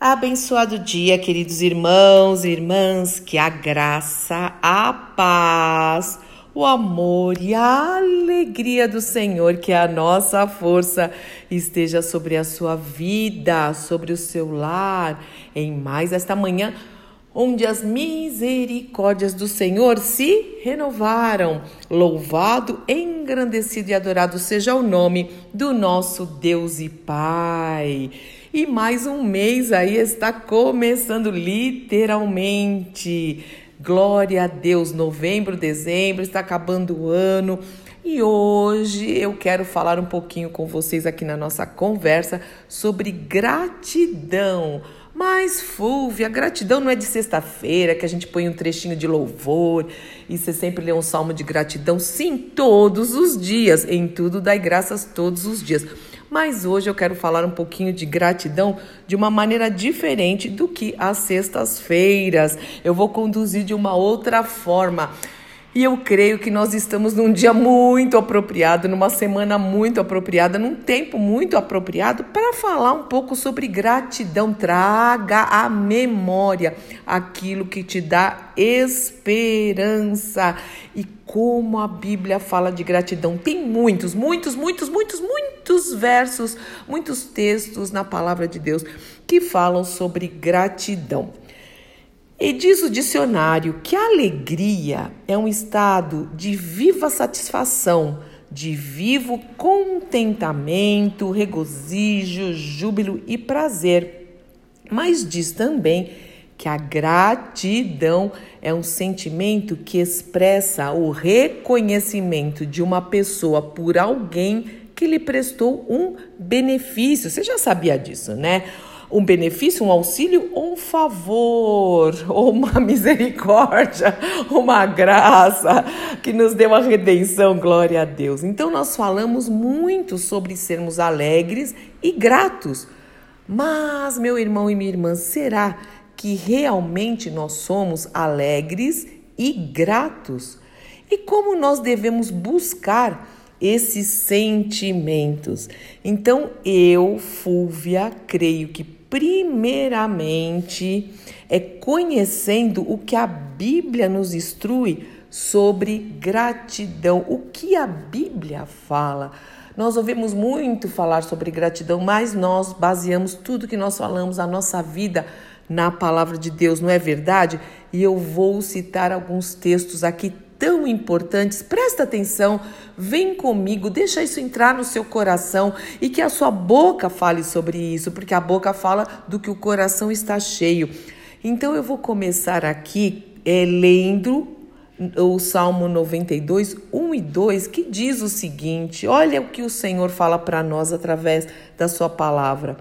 Abençoado dia, queridos irmãos e irmãs, que a graça, a paz, o amor e a alegria do Senhor, que a nossa força, esteja sobre a sua vida, sobre o seu lar, em mais esta manhã, onde as misericórdias do Senhor se renovaram. Louvado, engrandecido e adorado seja o nome do nosso Deus e Pai. E mais um mês aí está começando literalmente. Glória a Deus, novembro, dezembro, está acabando o ano. E hoje eu quero falar um pouquinho com vocês aqui na nossa conversa sobre gratidão. Mas, Fúvia, gratidão não é de sexta-feira que a gente põe um trechinho de louvor e você sempre lê um salmo de gratidão. Sim, todos os dias. Em tudo dai graças todos os dias. Mas hoje eu quero falar um pouquinho de gratidão de uma maneira diferente do que as sextas-feiras. Eu vou conduzir de uma outra forma. E eu creio que nós estamos num dia muito apropriado, numa semana muito apropriada, num tempo muito apropriado para falar um pouco sobre gratidão. Traga à memória aquilo que te dá esperança. E como a Bíblia fala de gratidão. Tem muitos, muitos, muitos, muitos, muitos versos, muitos textos na palavra de Deus que falam sobre gratidão. E diz o dicionário que a alegria é um estado de viva satisfação, de vivo contentamento, regozijo, júbilo e prazer. Mas diz também que a gratidão é um sentimento que expressa o reconhecimento de uma pessoa por alguém que lhe prestou um benefício. Você já sabia disso, né? Um benefício, um auxílio um favor, ou uma misericórdia, uma graça que nos deu a redenção, glória a Deus. Então nós falamos muito sobre sermos alegres e gratos. Mas, meu irmão e minha irmã, será que realmente nós somos alegres e gratos? E como nós devemos buscar esses sentimentos? Então, eu, Fúvia, creio que primeiramente é conhecendo o que a Bíblia nos instrui sobre gratidão. O que a Bíblia fala? Nós ouvimos muito falar sobre gratidão, mas nós baseamos tudo que nós falamos, a nossa vida, na palavra de Deus, não é verdade? E eu vou citar alguns textos aqui tão importantes. Presta atenção, vem comigo, deixa isso entrar no seu coração e que a sua boca fale sobre isso, porque a boca fala do que o coração está cheio. Então eu vou começar aqui é, lendo o Salmo 92, 1 e 2, que diz o seguinte: olha o que o Senhor fala para nós através da sua palavra.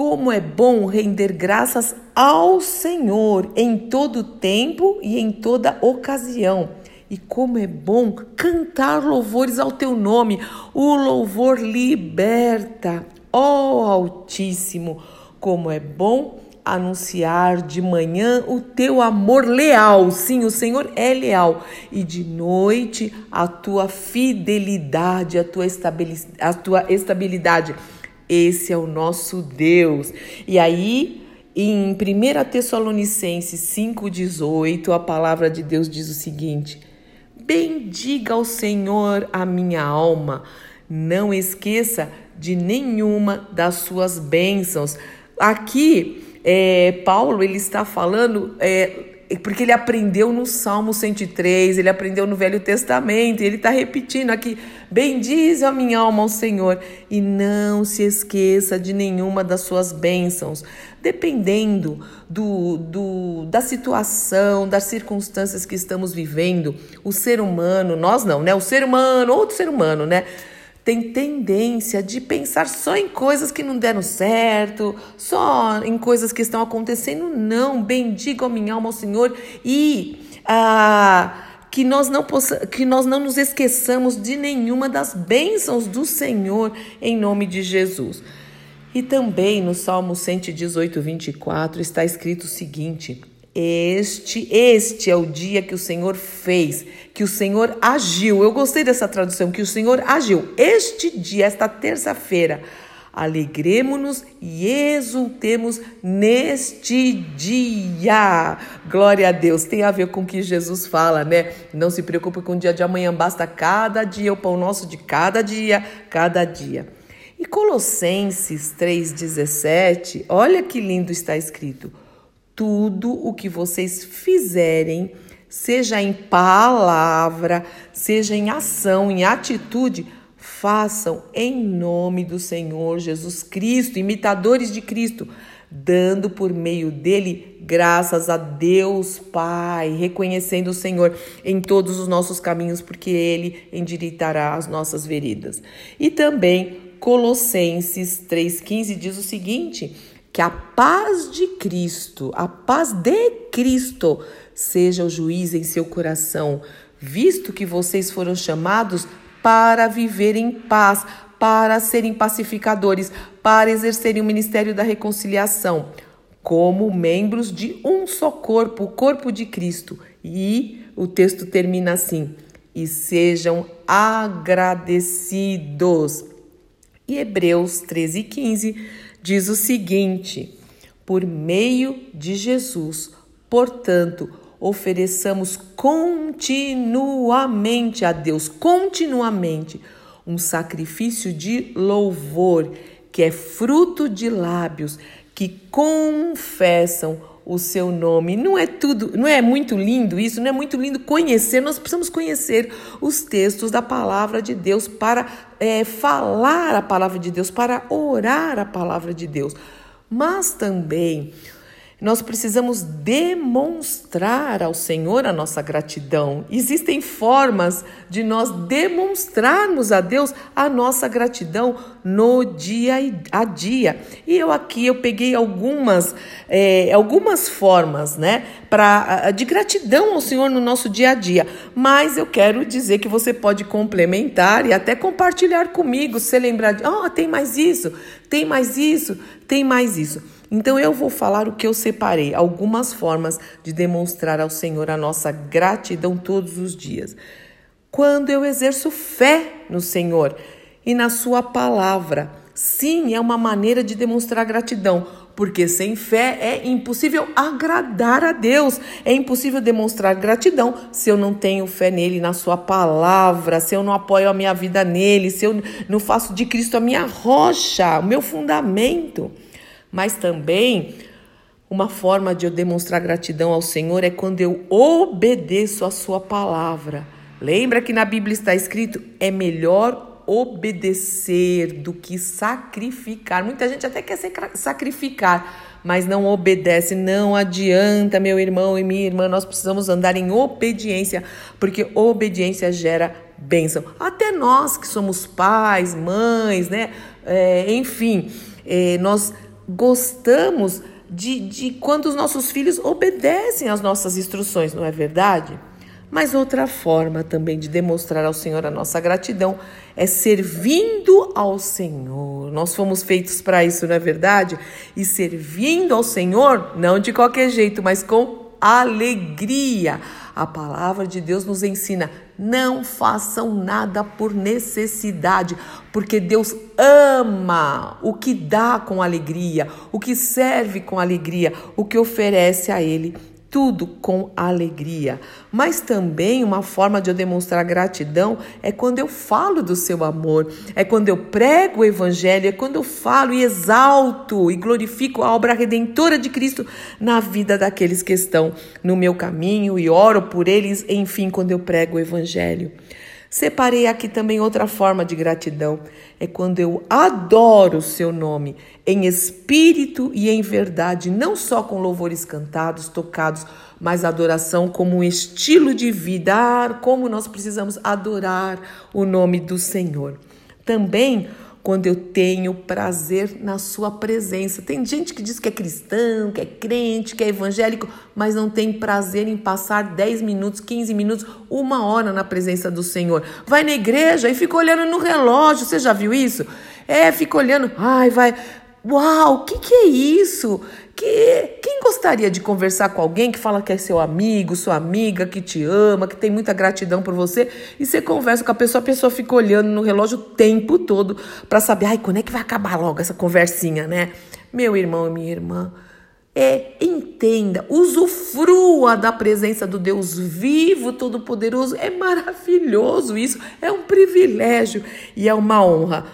Como é bom render graças ao Senhor em todo tempo e em toda ocasião. E como é bom cantar louvores ao teu nome. O louvor liberta, ó Altíssimo. Como é bom anunciar de manhã o teu amor leal. Sim, o Senhor é leal. E de noite a tua fidelidade, a tua, a tua estabilidade. Esse é o nosso Deus. E aí, em 1 Tessalonicenses 5,18, a palavra de Deus diz o seguinte: Bendiga ao Senhor a minha alma, não esqueça de nenhuma das suas bênçãos. Aqui, é, Paulo ele está falando é, porque ele aprendeu no Salmo 103, ele aprendeu no Velho Testamento, e ele está repetindo aqui: bendize a minha alma ao Senhor, e não se esqueça de nenhuma das suas bênçãos, dependendo do, do, da situação, das circunstâncias que estamos vivendo. O ser humano, nós não, né? O ser humano, outro ser humano, né? Tem tendência de pensar só em coisas que não deram certo, só em coisas que estão acontecendo. Não, bendiga a minha alma ao Senhor e ah, que, nós não possa, que nós não nos esqueçamos de nenhuma das bênçãos do Senhor em nome de Jesus. E também no Salmo 118, 24 está escrito o seguinte: este, este é o dia que o Senhor fez, que o Senhor agiu. Eu gostei dessa tradução, que o Senhor agiu. Este dia, esta terça-feira, Alegremos-nos e exultemos neste dia. Glória a Deus. Tem a ver com o que Jesus fala, né? Não se preocupe com o dia de amanhã, basta cada dia o pão nosso de cada dia, cada dia. E Colossenses 3,17, olha que lindo está escrito: tudo o que vocês fizerem, seja em palavra, seja em ação, em atitude, façam em nome do Senhor Jesus Cristo, imitadores de Cristo, dando por meio dele graças a Deus Pai, reconhecendo o Senhor em todos os nossos caminhos, porque ele endireitará as nossas veredas. E também Colossenses 3,15 diz o seguinte: que a paz de Cristo, a paz de Cristo, seja o juiz em seu coração, visto que vocês foram chamados para viver em paz, para serem pacificadores, para exercerem o ministério da reconciliação, como membros de um só corpo, o corpo de Cristo. E o texto termina assim: e sejam agradecidos. E Hebreus 13, 15 diz o seguinte: por meio de Jesus, portanto, ofereçamos continuamente a Deus, continuamente, um sacrifício de louvor, que é fruto de lábios que confessam o seu nome. Não é tudo, não é muito lindo isso, não é muito lindo conhecer. Nós precisamos conhecer os textos da palavra de Deus para é, falar a palavra de Deus, para orar a palavra de Deus. Mas também nós precisamos demonstrar ao Senhor a nossa gratidão. Existem formas de nós demonstrarmos a Deus a nossa gratidão no dia a dia. E eu aqui eu peguei algumas é, algumas formas, né, para de gratidão ao Senhor no nosso dia a dia. Mas eu quero dizer que você pode complementar e até compartilhar comigo, se lembrar de, oh, tem mais isso, tem mais isso, tem mais isso. Então eu vou falar o que eu separei, algumas formas de demonstrar ao Senhor a nossa gratidão todos os dias. Quando eu exerço fé no Senhor e na Sua palavra, sim, é uma maneira de demonstrar gratidão, porque sem fé é impossível agradar a Deus, é impossível demonstrar gratidão se eu não tenho fé nele, na Sua palavra, se eu não apoio a minha vida nele, se eu não faço de Cristo a minha rocha, o meu fundamento. Mas também uma forma de eu demonstrar gratidão ao Senhor é quando eu obedeço a Sua palavra. Lembra que na Bíblia está escrito: é melhor obedecer do que sacrificar. Muita gente até quer sacrificar, mas não obedece. Não adianta, meu irmão e minha irmã, nós precisamos andar em obediência, porque obediência gera bênção. Até nós que somos pais, mães, né? É, enfim, é, nós gostamos de, de quando os nossos filhos obedecem às nossas instruções, não é verdade? Mas outra forma também de demonstrar ao Senhor a nossa gratidão é servindo ao Senhor. Nós fomos feitos para isso, não é verdade? E servindo ao Senhor, não de qualquer jeito, mas com alegria. A palavra de Deus nos ensina: não façam nada por necessidade, porque Deus ama o que dá com alegria, o que serve com alegria, o que oferece a Ele tudo com alegria. Mas também uma forma de eu demonstrar gratidão é quando eu falo do seu amor, é quando eu prego o evangelho, é quando eu falo e exalto e glorifico a obra redentora de Cristo na vida daqueles que estão no meu caminho e oro por eles, enfim, quando eu prego o evangelho. Separei aqui também outra forma de gratidão. É quando eu adoro o seu nome em espírito e em verdade, não só com louvores cantados, tocados, mas adoração como um estilo de vida, ah, como nós precisamos adorar o nome do Senhor. Também quando eu tenho prazer na sua presença. Tem gente que diz que é cristão, que é crente, que é evangélico, mas não tem prazer em passar 10 minutos, 15 minutos, uma hora na presença do Senhor. Vai na igreja e fica olhando no relógio. Você já viu isso? É, fica olhando, ai, vai. Uau, o que, que é isso? Que, quem, gostaria de conversar com alguém que fala que é seu amigo, sua amiga, que te ama, que tem muita gratidão por você, e você conversa com a pessoa, a pessoa fica olhando no relógio o tempo todo para saber, ai, quando é que vai acabar logo essa conversinha, né? Meu irmão e minha irmã, é, entenda, usufrua da presença do Deus vivo, todo-poderoso. É maravilhoso isso, é um privilégio e é uma honra.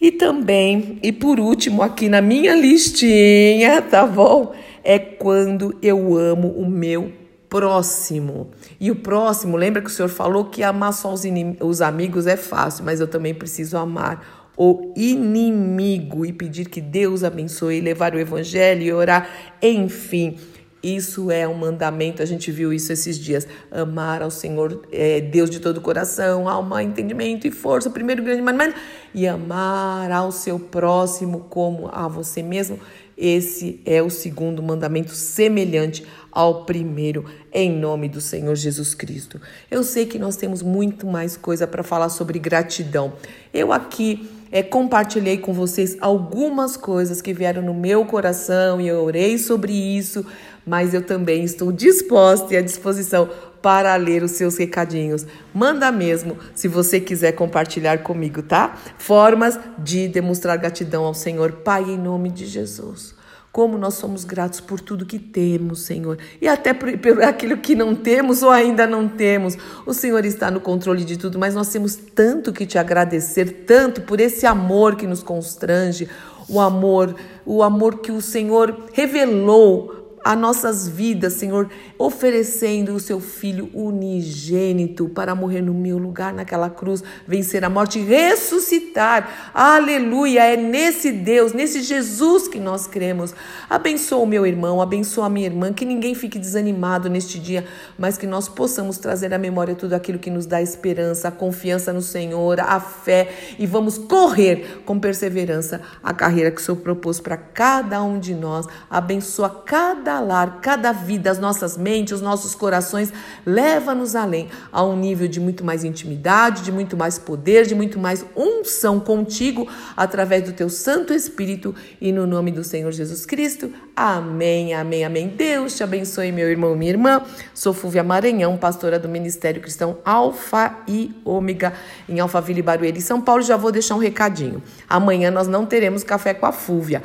E também, e por último, aqui na minha listinha, tá bom? É quando eu amo o meu próximo. E o próximo, lembra que o Senhor falou que amar só os, os amigos é fácil, mas eu também preciso amar o inimigo e pedir que Deus abençoe, levar o evangelho e orar, enfim. Isso é um mandamento, a gente viu isso esses dias. Amar ao Senhor, é, Deus de todo o coração, alma, entendimento e força, primeiro grande mandamento. E amar ao seu próximo como a você mesmo. Esse é o segundo mandamento, semelhante ao primeiro, em nome do Senhor Jesus Cristo. Eu sei que nós temos muito mais coisa para falar sobre gratidão. Eu aqui é, compartilhei com vocês algumas coisas que vieram no meu coração e eu orei sobre isso, mas eu também estou disposta e à disposição para ler os seus recadinhos. Manda mesmo, se você quiser compartilhar comigo, tá? Formas de demonstrar gratidão ao Senhor, Pai, em nome de Jesus. Como nós somos gratos por tudo que temos, Senhor, e até por, por, aquilo que não temos ou ainda não temos. O Senhor está no controle de tudo, mas nós temos tanto que te agradecer, tanto por esse amor que nos constrange, o amor, o amor que o Senhor revelou a nossas vidas, Senhor, oferecendo o seu filho unigênito para morrer no meu lugar naquela cruz, vencer a morte e ressuscitar. Aleluia! É nesse Deus, nesse Jesus que nós cremos. Abençoa o meu irmão, abençoa a minha irmã, que ninguém fique desanimado neste dia, mas que nós possamos trazer à memória tudo aquilo que nos dá esperança, a confiança no Senhor, a fé e vamos correr com perseverança a carreira que o Senhor propôs para cada um de nós. Abençoa cada cada lar, cada vida, as nossas mentes, os nossos corações, leva-nos além, a um nível de muito mais intimidade, de muito mais poder, de muito mais unção contigo, através do teu Santo Espírito e no nome do Senhor Jesus Cristo. Amém, amém, amém. Deus te abençoe, meu irmão, minha irmã. Sou Fúvia Maranhão, pastora do Ministério Cristão Alfa e Ômega, em Alphaville, Barueri, São Paulo. Já vou deixar um recadinho. Amanhã nós não teremos café com a Fúvia.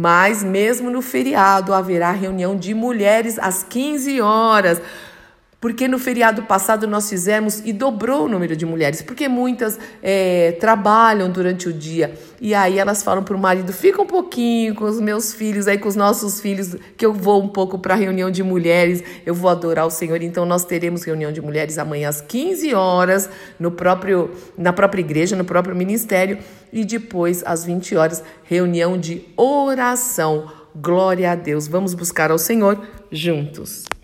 Mas mesmo no feriado haverá reunião de mulheres às 15 horas. Porque no feriado passado nós fizemos e dobrou o número de mulheres, porque muitas é, trabalham durante o dia. E aí elas falam para o marido: fica um pouquinho com os meus filhos, aí com os nossos filhos, que eu vou um pouco para a reunião de mulheres, eu vou adorar o Senhor. Então nós teremos reunião de mulheres amanhã às 15 horas, no próprio, na própria igreja, no próprio ministério, e depois às 20 horas, reunião de oração. Glória a Deus. Vamos buscar ao Senhor juntos.